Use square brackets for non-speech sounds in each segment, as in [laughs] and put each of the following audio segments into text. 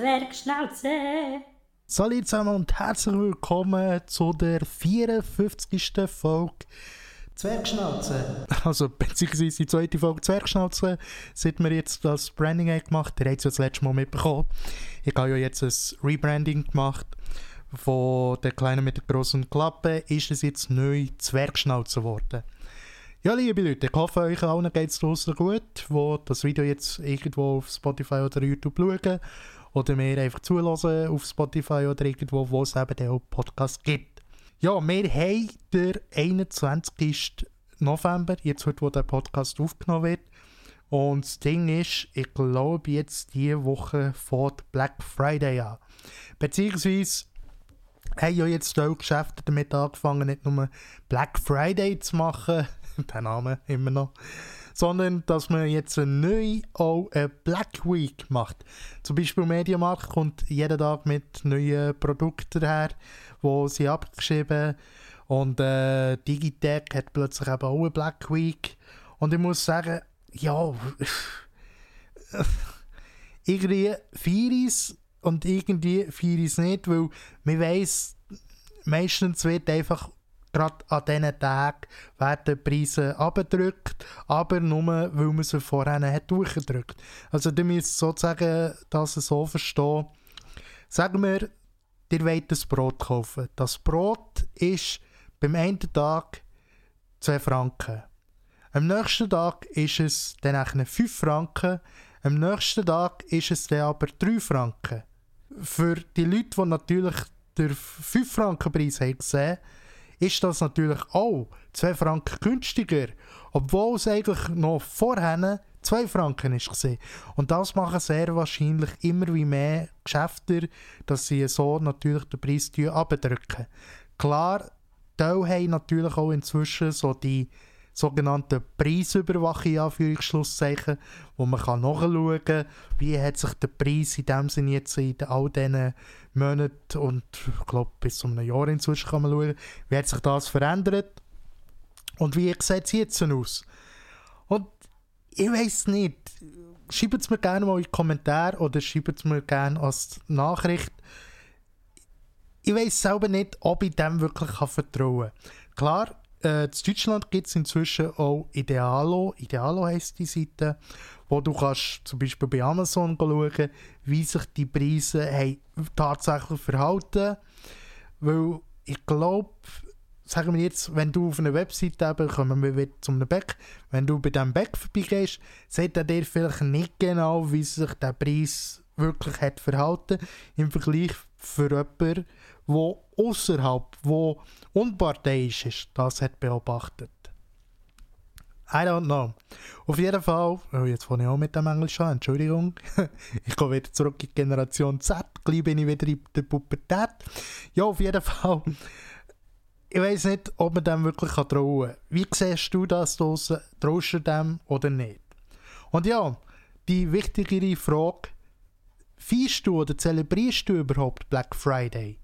Zwergschnauze. Salut zusammen und herzlich willkommen zu der 54. Folge Zwergschnauze. [laughs] Also, beziehungsweise die zweite Folge Zwergschnauze, seit wir jetzt das Branding gemacht haben. Ihr habt es ja das letzte Mal mitbekommen. Ich habe ja jetzt ein Rebranding gemacht von der Kleinen mit der grossen Klappe. Ist es jetzt neu Zwergschnauze geworden. Ja, liebe Leute, ich hoffe, euch allen geht es draußen gut, wo das Video jetzt irgendwo auf Spotify oder YouTube schauen oder mir einfach zulassen auf Spotify oder irgendwo, wo es eben den Podcast gibt. Ja, wir haben den 21. November, jetzt heute, wo der Podcast aufgenommen wird. Und das Ding ist, ich glaube jetzt diese Woche fährt Black Friday an. Beziehungsweise haben ja jetzt auch Geschäfte damit angefangen, nicht nur Black Friday zu machen, [laughs] der Name immer noch, sondern dass man jetzt neu auch eine Black Week macht. Zum Beispiel Mediamarkt kommt jeden Tag mit neuen Produkten her, wo sie abgeschrieben und äh, Digitech hat plötzlich eben auch eine Black Week und ich muss sagen, ja, [laughs] irgendwie Feiris und irgendwie Feiris nicht, weil man weiss, meistens wird einfach gerade an diesen Tagen werden die Preise abgedrückt, aber nur, weil man sie vorher hat durchgedrückt. Also du müsst sozusagen das so verstehen. Sagen wir, ihr wollt ein Brot kaufen. Das Brot ist beim einen Tag 2 Franken. Am nächsten Tag ist es dann 5 Franken. Am nächsten Tag ist es dann aber 3 Franken. Für die Leute, die natürlich den 5 Franken Preis haben gesehen ist das natürlich auch 2 Franken günstiger, obwohl es eigentlich noch vorher 2 Franken ist gesehen. Und das machen sehr wahrscheinlich immer wie mehr Geschäfte, dass sie so natürlich den Preis abdrücken. Klar, die haben natürlich auch inzwischen so die sogenannte Preisüberwachung, Anführungsschlusszeichen, wo man kann nachschauen kann, wie hat sich der Preis in dem Sinne jetzt in all diesen Monaten und ich glaube bis zu einem Jahr inzwischen kann man schauen, wie hat sich das verändert und wie sieht es jetzt aus. Und ich weiß nicht, schreibt es mir gerne mal in die Kommentare oder schreibt es mir gerne als Nachricht. Ich weiß selber nicht, ob ich dem wirklich vertrauen kann. Klar, äh, in Deutschland gibt es inzwischen auch Idealo. Idealo heisst die Seite, wo du kannst zum Beispiel bei Amazon schauen, wie sich die Preise haben tatsächlich verhalten. Weil ich glaube, sagen wir jetzt, wenn du auf einer Webseite eben, kommen wir wieder zum Back, wenn du bei diesem Back vorbeigehst, sieht er dir vielleicht nicht genau, wie sich der Preis wirklich hat verhalten im Vergleich für jemanden, wo außerhalb, wo unparteiisch ist, das hat beobachtet. I don't know. Auf jeden Fall, oh, jetzt fange ich auch mit dem Englisch an, Entschuldigung. [laughs] ich gehe wieder zurück in Generation Z, gleich bin ich wieder in der Pubertät. Ja, auf jeden Fall. Ich weiß nicht, ob man dem wirklich trauen kann. Wie siehst du das draussen? Traust du dem oder nicht? Und ja, die wichtigere Frage, feierst du oder zelebrierst du überhaupt Black Friday?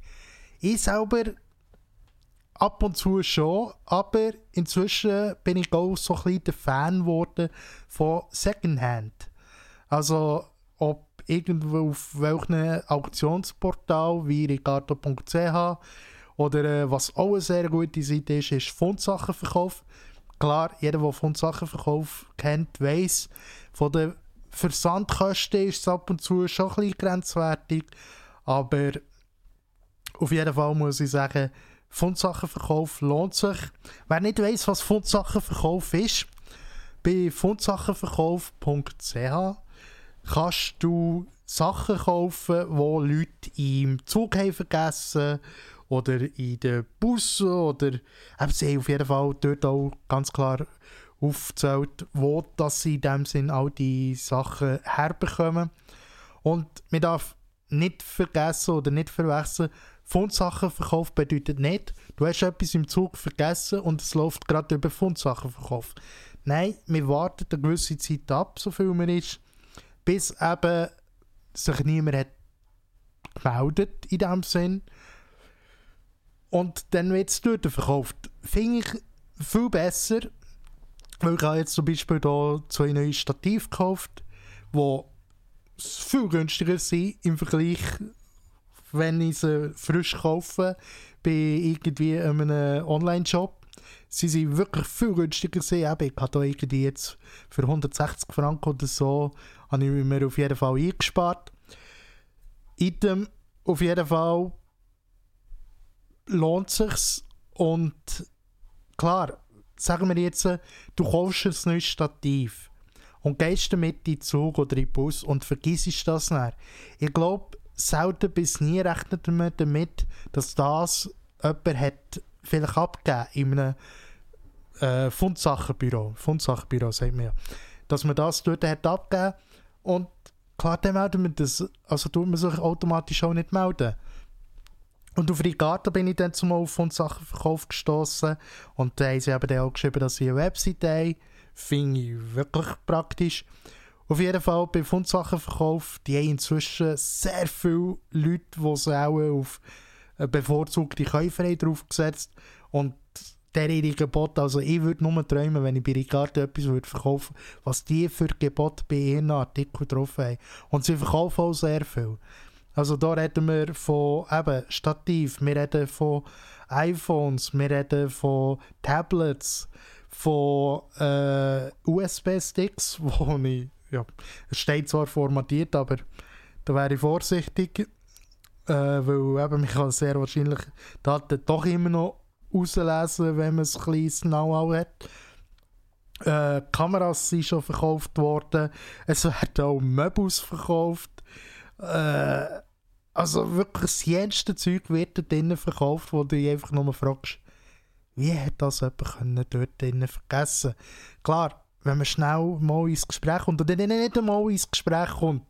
Ich selber ab und zu schon, aber inzwischen bin ich auch so ein bisschen der Fan geworden von Secondhand. Also ob irgendwo auf welchem Auktionsportal wie ricardo.ch oder äh, was auch eine sehr gute Seite ist, ist Fundsachenverkauf. Klar, jeder, der Fundsachenverkauf kennt, weiß, von den Versandkosten ist es ab und zu schon ein bisschen grenzwertig, aber auf jeden Fall muss ich sagen, Fundsachenverkauf lohnt sich. Wer nicht weiß, was Fundsachenverkauf ist, bei fundsachenverkauf.ch kannst du Sachen kaufen, die Leute im Zug haben vergessen oder in den Bussen oder eben, sie haben auf jeden Fall dort auch ganz klar aufgezählt, wo dass sie in dem Sinn all die Sachen herbekommen. Und man darf nicht vergessen oder nicht verwechseln, Fundsachenverkauf bedeutet nicht, du hast etwas im Zug vergessen und es läuft gerade über Fundsachenverkauf. Nein, wir warten eine gewisse Zeit ab, so viel man ist, bis eben sich niemand hat gemeldet in dem Sinn. Und dann wird es dort verkauft. Finde ich viel besser, weil ich habe jetzt zum Beispiel hier zwei neue Stativ gekauft, die viel günstiger sein im Vergleich, wenn ich sie frisch kaufe bei irgendwie einem Online-Shop. Sie sind wirklich viel günstiger gewesen. Ich habe irgendwie jetzt für 160 Franken oder so habe ich mir auf jeden Fall eingespart. Item auf jeden Fall lohnt sich's und klar, sagen wir jetzt, du kaufst ein neues Stativ und gehst damit in den Zug oder in den Bus und vergisst das nicht. Ich glaube, selten bis nie rechnet man damit, dass das jemand hat vielleicht abgegeben in einem äh, Fundsachenbüro. Fundsachenbüro sagt man ja. Dass man das dort hat abgegeben und klar, dann melden wir das. Also tut man sich automatisch auch nicht melden. Und auf Ricardo bin ich dann zumal auf Fundsachenverkauf gestoßen und da haben sie eben auch geschrieben, dass sie eine Website haben. Finde ich wirklich praktisch. Auf jeden Fall bei Fundsachenverkauf, die haben inzwischen sehr viele Leute, die sich auch auf bevorzugte Käuferei draufgesetzt und derjenige Gebot, also ich würde nur träumen, wenn ich bei Ricardo etwas würde verkaufen würde, was die für Gebot bei ihren Artikeln drauf haben. Und sie verkaufen auch sehr viel. Also da reden wir von eben Stativ, wir reden von iPhones, wir reden von Tablets, von äh, USB-Sticks, [laughs] wo ich, ja, es steht zwar formatiert, aber da wäre ich vorsichtig, äh, weil eben, man kann sehr wahrscheinlich Daten doch immer noch auslesen, wenn man ein kleines Know-how hat. Äh, Kameras sind schon verkauft worden, es werden auch Möbels verkauft. Äh, also wirklich das jenste Zeug wird dort drinnen verkauft, wo du dich einfach nur fragst, wie hat das jemand dort drinnen vergessen Klar, wenn man schnell mal ins Gespräch kommt oder dann nicht einmal ins Gespräch kommt.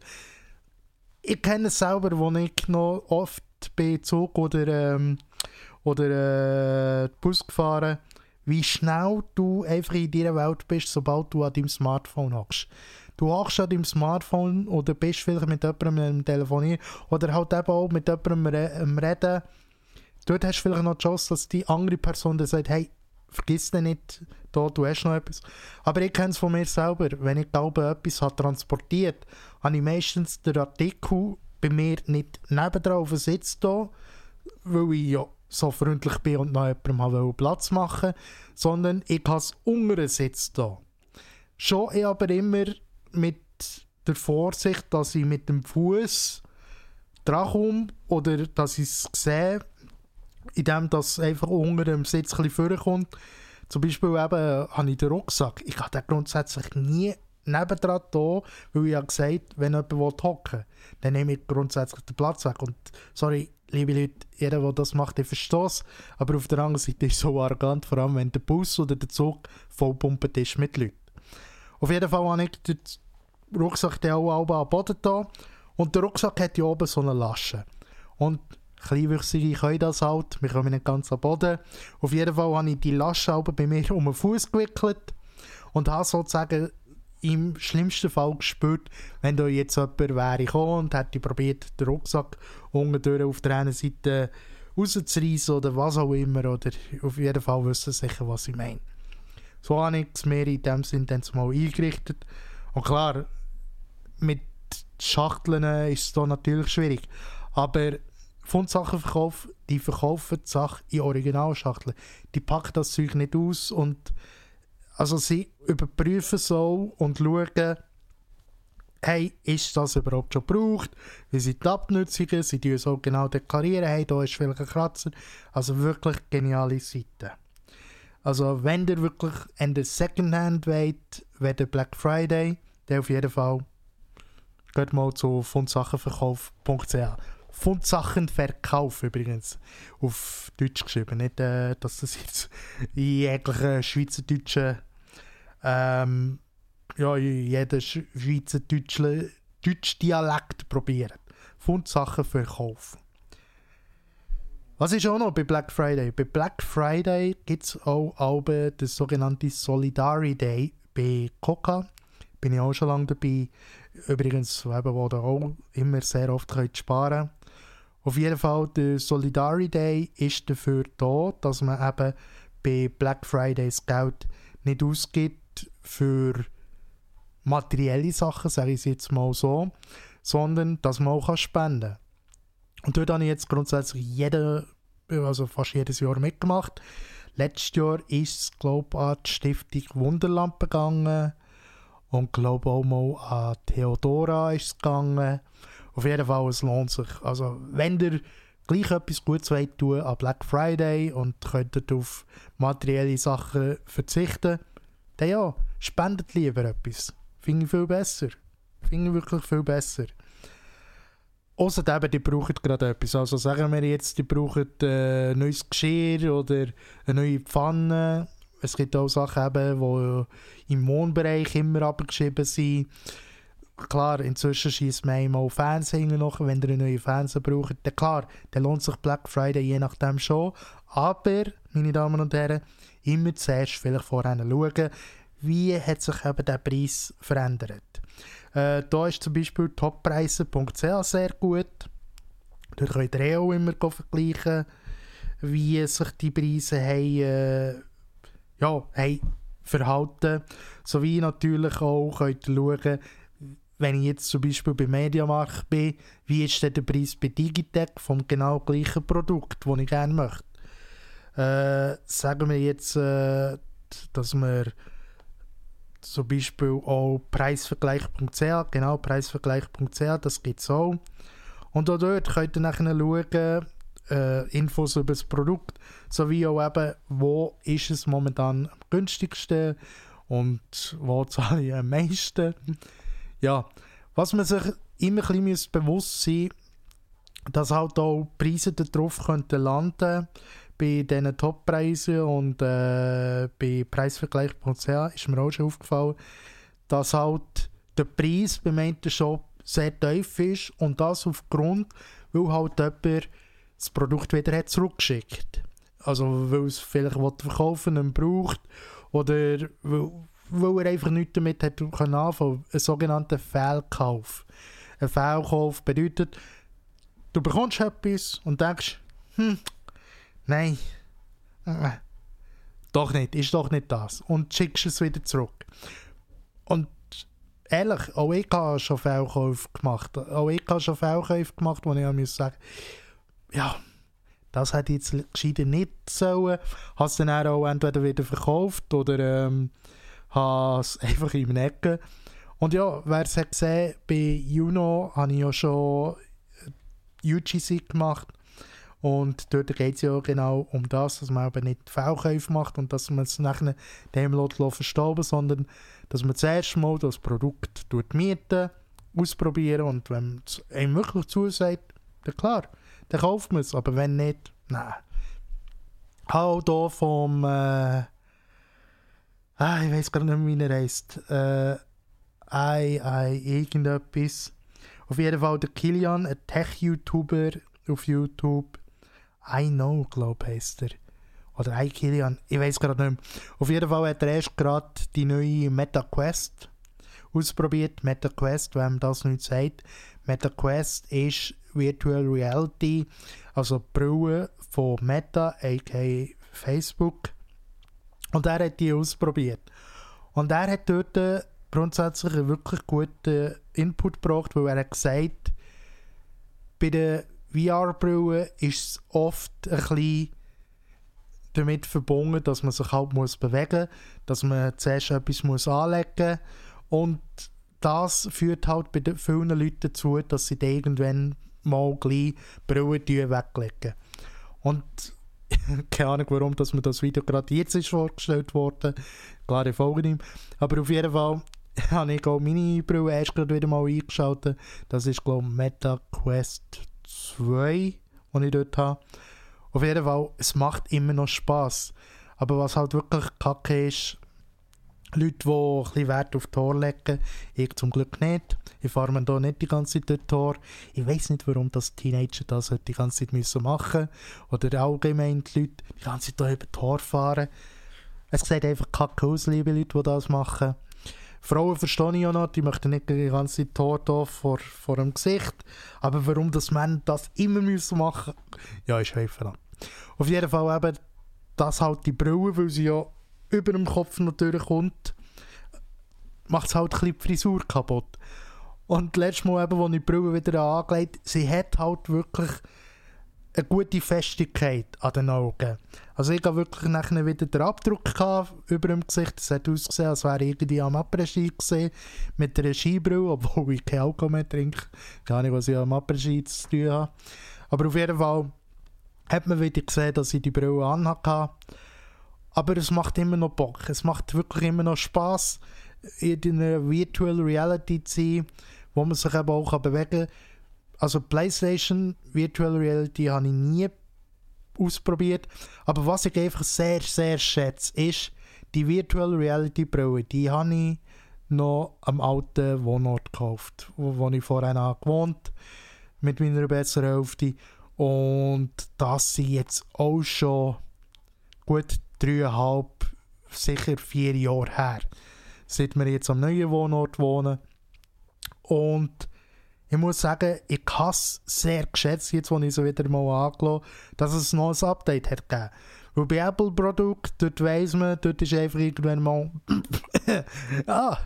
Ich kenne es selber, wo ich noch oft bei Zug oder ähm, oder äh, Bus gefahren, wie schnell du einfach in dieser Welt bist, sobald du an deinem Smartphone hockst. Du hockst an deinem Smartphone oder bist vielleicht mit jemandem telefonieren oder halt eben auch mit jemandem am Reden. Dort hast du vielleicht noch die Chance, dass die andere Person dann sagt, hey, vergiss nicht, da, du hast noch etwas. Aber ich kenne es von mir selber. Wenn ich glaube, etwas hat transportiert, habe ich meistens den Artikel bei mir nicht nebendran auf dem Sitz da, weil ich ja so freundlich bin und noch jemandem Platz machen sondern ich habe es unter Sitz da. Schon ich aber immer mit der Vorsicht, dass ich mit dem Fuß drankomme oder dass ich es sehe, indem das einfach unter dem Sitz ein bisschen vorkommt. Zum Beispiel eben habe ich den Rucksack. Ich habe den grundsätzlich nie nebendran da, weil ich habe gesagt wenn jemand hocken will, dann nehme ich grundsätzlich den Platz weg. Und sorry, liebe Leute, jeder, der das macht, der versteht Aber auf der anderen Seite ist es so arrogant, vor allem wenn der Bus oder der Zug vollpumpt ist mit Leuten. Auf jeden Fall habe ich den Rucksack dann auch oben am Boden da. Und der Rucksack hat hier oben so eine Lasche. Und Kleinwüchsige können das halt, wir kommen nicht ganz am Boden. Auf jeden Fall habe ich die Lasche bei mir [laughs] um den Fuß gewickelt und habe sozusagen im schlimmsten Fall gespürt, wenn da jetzt jemand wäre gekommen und hätte probiert, den Rucksack unten auf der einen Seite rauszureißen oder was auch immer. Oder auf jeden Fall wissen sie sicher, was ich meine. So habe ich es mir in dem Sinn dann mal eingerichtet. Und klar, mit Schachteln ist es da natürlich schwierig. Aber Fundsachenverkauf, die verkaufen die Sache in Originalschachteln. Die packen das Zeug nicht aus und also sie überprüfen so und schauen, hey, ist das überhaupt schon gebraucht? Wie sind die Abnutzungen? Sie tun so genau deklarieren, hey, da ist vielleicht ein Kratzer. Also wirklich geniale Seite. Also wenn ihr wirklich in der Secondhand wollt, wäre der Black Friday, der auf jeden Fall geht mal zu fundsachenverkauf.ch Fundsachenverkauf übrigens auf Deutsch geschrieben, nicht, äh, dass das jetzt in jeglichen schweizerdeutschen ähm, ja, jeder schweizerdeutsche Deutsch-Dialekt probieren. Fundsachen verkaufen. Was ist auch noch bei Black Friday? Bei Black Friday gibt es auch Alben, den sogenannten Solidary Day bei Coca. Bin ich auch schon lange dabei. Übrigens, wo ihr auch immer sehr oft könnt sparen Auf jeden Fall, der Solidary Day ist dafür da, dass man eben bei Black Friday das Geld nicht ausgibt für materielle Sachen, sage ich es jetzt mal so, sondern dass man auch spenden kann. Und dort habe ich jetzt grundsätzlich jede, also fast jedes Jahr mitgemacht. Letztes Jahr ist es, glaube ich, an die Stiftung Wunderland gegangen und glaube auch mal an Theodora ist es gegangen. Auf jeden Fall, es lohnt sich. Also, wenn ihr gleich etwas Gutes wollt tun an Black Friday und könntet auf materielle Sachen verzichten, dann ja, spendet lieber etwas. Finde ich viel besser. Finde ich wirklich viel besser. Außerdem, die brauchen gerade etwas. Also sagen wir jetzt, die brauchen äh, neues Geschirr oder eine neue Pfanne. Es gibt auch Sachen, die im Wohnbereich immer abgeschrieben sind. Klar, inzwischen schießt man auch Fernsehen noch, wenn ihr neuen Fernseher braucht. Dann klar, dann lohnt sich Black Friday je nachdem schon. Aber, meine Damen und Herren, immer zuerst vielleicht vorher schauen, wie hat sich eben der Preis verändert. Äh, da ist zum Beispiel toppreise.ch sehr gut. Dort könnt ihr auch immer vergleichen, wie sich die Preise haben, äh, ja, haben verhalten. Sowie natürlich auch könnt ihr schauen, wenn ich jetzt zum Beispiel bei Mediamarkt bin, wie ist denn der Preis bei Digitec vom genau gleichen Produkt, das ich gerne möchte. Äh, sagen wir jetzt, äh, dass wir zum Beispiel auch preisvergleich.ch, genau, preisvergleich.ch, das gibt es auch. Und auch dort könnt ihr nachher schauen, äh, Infos über das Produkt, sowie auch eben, wo ist es momentan am günstigsten und wo zahle ich am meisten. Ja, was man sich immer ein bisschen bewusst sein dass halt auch Preise darauf könnten landen bei diesen Toppreisen und äh, bei Preisvergleich.ch ist mir auch schon aufgefallen, dass halt der Preis beim einen Shop sehr tief ist und das aufgrund, weil halt jemand das Produkt wieder hat zurückgeschickt. Also weil es vielleicht verkaufen nicht braucht oder weil, weil er einfach nichts damit hat können. Ein sogenannter Fehlkauf. Ein Fehlkauf bedeutet, du bekommst etwas und denkst, hm, Nein. Äh, doch nicht, ist doch nicht das. Und schickst es wieder zurück. Und ehrlich, auch ich habe schon Fehlkäufe gemacht. Auch ich habe schon Fehlkäufe gemacht, wo ich muss sagen ja, das hätte ich jetzt gescheiter nicht sollen. Habe es dann auch entweder wieder verkauft oder ähm, habe es [laughs] einfach in den Ecken. Und ja, wer es hat gesehen, bei Juno habe ich ja schon UGC gemacht und dort geht es ja genau um das, dass man eben nicht V-Käufe macht und dass man es nachher dem verstauben sondern dass man zuerst mal das Produkt mieten, ausprobieren und wenn es einem wirklich zusagt, dann klar, dann kauft man es, aber wenn nicht, nein. Auch hier vom, äh, ah, ich weiß gar nicht mehr, wie er heisst, äh, I, I, irgendetwas. Auf jeden Fall der Kilian, ein Tech-YouTuber auf YouTube, I Know, glaube ich, heisst er. Oder I Kilian, ich weiß gerade nicht mehr. Auf jeden Fall hat er erst gerade die neue Meta Quest ausprobiert. Meta Quest, wem das nicht sagt. Meta Quest ist Virtual Reality, also die Brille von Meta, aka Facebook. Und er hat die ausprobiert. Und er hat dort grundsätzlich einen wirklich guten Input gebracht, weil er hat gesagt, bei der VR-Brille ist es oft ein bisschen damit verbunden, dass man sich halt muss bewegen muss, dass man zuerst etwas muss anlegen muss. Und das führt halt bei vielen Leuten dazu, dass sie irgendwann mal gleich Brille weglegen. Und [laughs] keine Ahnung, warum dass mir das Video gerade jetzt ist vorgestellt worden. Klare Folge nicht. Aber auf jeden Fall [laughs] habe ich auch meine Brille erst gerade wieder mal eingeschaltet. Das ist, glaube ich, Meta Quest 2, die ich dort habe. Auf jeden Fall, es macht immer noch Spass. Aber was halt wirklich kacke ist, Leute, die ein bisschen Wert auf Tor legen, ich zum Glück nicht. Ich fahre mir hier nicht die ganze Zeit durch Tor. Ich weiß nicht, warum das Teenager das die ganze Zeit müssen machen müssen. Oder allgemein die Leute die ganze Zeit hier über Tor fahren. Es sieht einfach kacke aus, liebe Leute, die das machen. Frauen verstehe ich ja noch, die möchten nicht die ganze Zeit Tor vor, vor dem Gesicht. Aber warum das Männer das immer müssen machen ja, ist helfen. Auf jeden Fall eben, das halt die Brille, weil sie ja über dem Kopf natürlich kommt, macht es halt ein bisschen die Frisur kaputt. Und letztes Mal, eben, als ich die Brille wieder angelegt sie hat halt wirklich eine gute Festigkeit an den Augen. Also ich habe wirklich nachher wieder den Abdruck über dem Gesicht. Es hat ausgesehen, als wäre ich irgendwie am Après-Ski mit einer Skibrille, obwohl ich kein Alkohol mehr trinke. Gar nicht, was ich am Après-Ski zu tun habe. Aber auf jeden Fall hat man wieder gesehen, dass ich die Brille anhatte. Aber es macht immer noch Bock. Es macht wirklich immer noch Spaß, in einer Virtual Reality zu sein, wo man sich eben auch bewegen kann also PlayStation Virtual Reality habe ich nie ausprobiert. Aber was ich einfach sehr, sehr schätze, ist die Virtual Reality Brille. Die habe ich noch am alten Wohnort gekauft, wo, ich vorher gewohnt mit meiner besseren Hälfte. Und das sind jetzt auch schon gut dreieinhalb, sicher vier Jahre her, seit wir jetzt am neuen Wohnort wohnen. Und ich muss sagen, ich habe es sehr geschätzt, jetzt wo ich es wieder mal angelassen dass es noch ein Update hat gegeben. Weil bei Apple-Produkten, dort weiss man, dort ist einfach irgendwann mal [coughs] ah,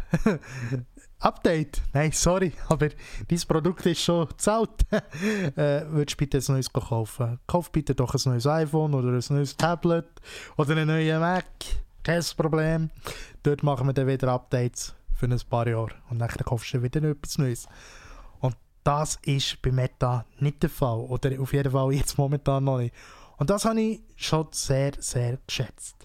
Update. Nein, sorry, [laughs] aber dieses Produkt ist schon zu alt. [laughs] äh, würdest bitte ein neues kaufen? Kauf bitte doch ein neues iPhone oder ein neues Tablet oder einen neuen Mac. Kein Problem. Dort machen wir dann wieder Updates für ein paar Jahre und dann kaufst du wieder etwas Neues. Das ist bei Meta nicht der Fall. Oder auf jeden Fall jetzt momentan noch nicht. Und das habe ich schon sehr, sehr geschätzt.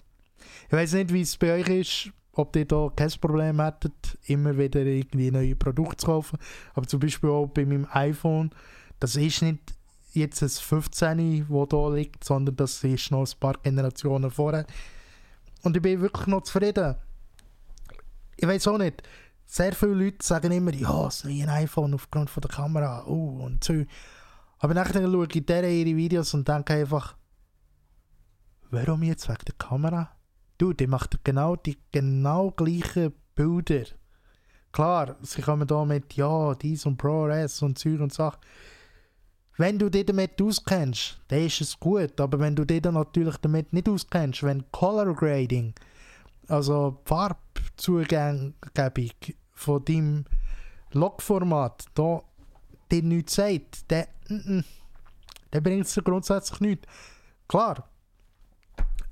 Ich weiß nicht, wie es bei euch ist, ob ihr da kein Problem hättet, immer wieder irgendwie neue Produkte zu kaufen. Aber zum Beispiel auch bei meinem iPhone, das ist nicht jetzt ein 15, das da liegt, sondern das ist noch ein paar Generationen vorher. Und ich bin wirklich noch zufrieden. Ich weiß auch nicht sehr viele Leute sagen immer, ja, das neue iPhone aufgrund von der Kamera, oh, und so. Aber nachher schaue ich deren ihre Videos und denke einfach, warum jetzt wegen der Kamera? Du, die macht genau die genau gleichen Bilder. Klar, sie kommen da mit, ja, dies und ProRes und Zeug und Sachen. Wenn du dich damit auskennst, dann ist es gut. Aber wenn du dich dann natürlich damit nicht auskennst, wenn Color Grading, also Farbzugebung von deinem Logformat da dir nichts sagt, dann, dann bringt es grundsätzlich nichts. Klar,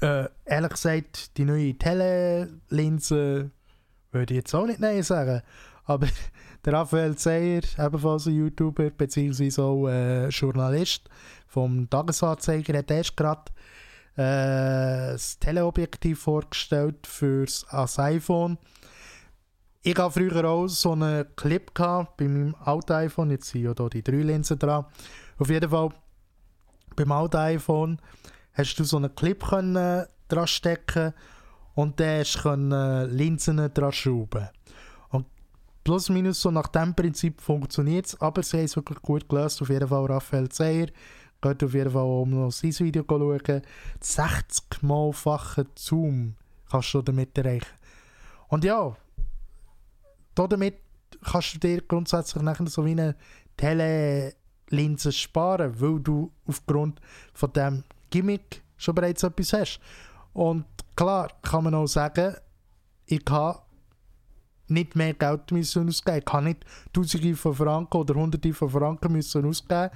äh, ehrlich gesagt, die neue Telelinse würde ich jetzt auch nicht Nein sagen. Aber [laughs] der Raphael Zeyer, ebenfalls ein YouTuber bzw. äh, Journalist vom Tagesanzeiger, hat erst gerade äh, das Teleobjektiv vorgestellt für das iPhone. Ich hatte früher auch so einen Clip gehabt, bei meinem alten iPhone. Jetzt sind ja hier die drei Linsen dran. Auf jeden Fall, beim alten iPhone hast du so einen Clip können dran stecken und dann hast du Linsen dran schrauben. Und plus minus so nach dem Prinzip funktioniert es, aber sie haben es wirklich gut gelöst. Auf jeden Fall Raphael Zeyer Geht auf jeden Fall um noch sein Video schauen. 60 mal-fachen Zoom kannst du damit erreichen. Und ja, damit kannst du dir grundsätzlich nachher so wie eine Telelinse sparen, weil du aufgrund von dem Gimmick schon bereits etwas hast. Und klar kann man auch sagen, ich habe nicht mehr Geld müssen ausgeben. Ich kann nicht Tausende von Franken oder Hunderte von Franken müssen ausgeben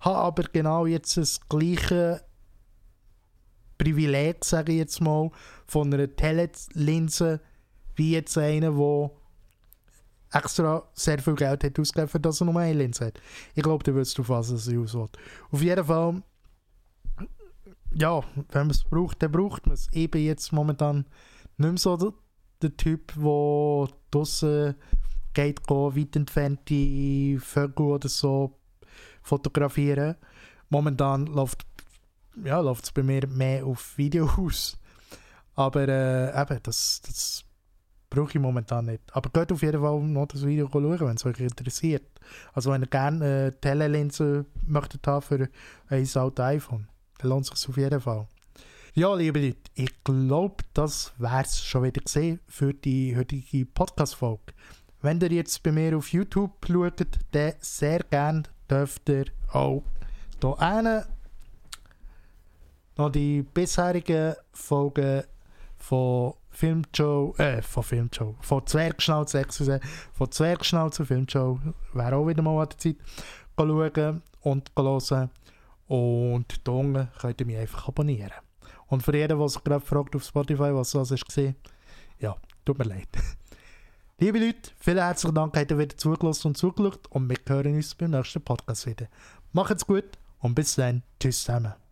habe aber genau jetzt das gleiche Privileg, sage ich jetzt mal, von einer Telelinse wie jetzt einer, der extra sehr viel Geld hat ausgegeben, für dass er nur eine Linse hat. Ich glaube, du wirst auf was es auswählt. Auf jeden Fall, ja, wenn man es braucht, dann braucht man es. Ich bin jetzt momentan nicht mehr so der, der Typ, der draussen geht, gehen, weit entfernte Vögel oder so fotografieren. Momentan läuft ja, es bei mir mehr auf Video [laughs] aus. Aber äh, eben, das, das brauche ich momentan nicht. Aber geht auf jeden Fall noch das Video schauen, wenn es euch interessiert. Also wenn ihr gerne äh, Telelinse möchtet haben für ein altes iPhone, lohnt sich auf jeden Fall. Ja, liebe Leute, ich glaube, das wäre es schon wieder gesehen für die heutige Podcast-Folge. Wenn ihr jetzt bei mir auf YouTube schaut, dann sehr gerne dürft ihr auch hier noch die bisherigen Folgen von Filmshow, äh, von Filmshow, von Zwergschnauze, von Zwergschnauze Filmshow, wäre auch wieder mal an der Zeit, schauen und hören. Und da unten könnt ihr mich einfach abonnieren. Und für jeden, der sich gerade fragt auf Spotify, was das ist gesehen, ja, tut mir leid. [laughs] Liebe Leute, vielen herzlichen Dank, dass ihr wieder zugelassen und zugeschaut und wir hören uns beim nächsten Podcast wieder. Macht's gut und bis dann. Tschüss zusammen.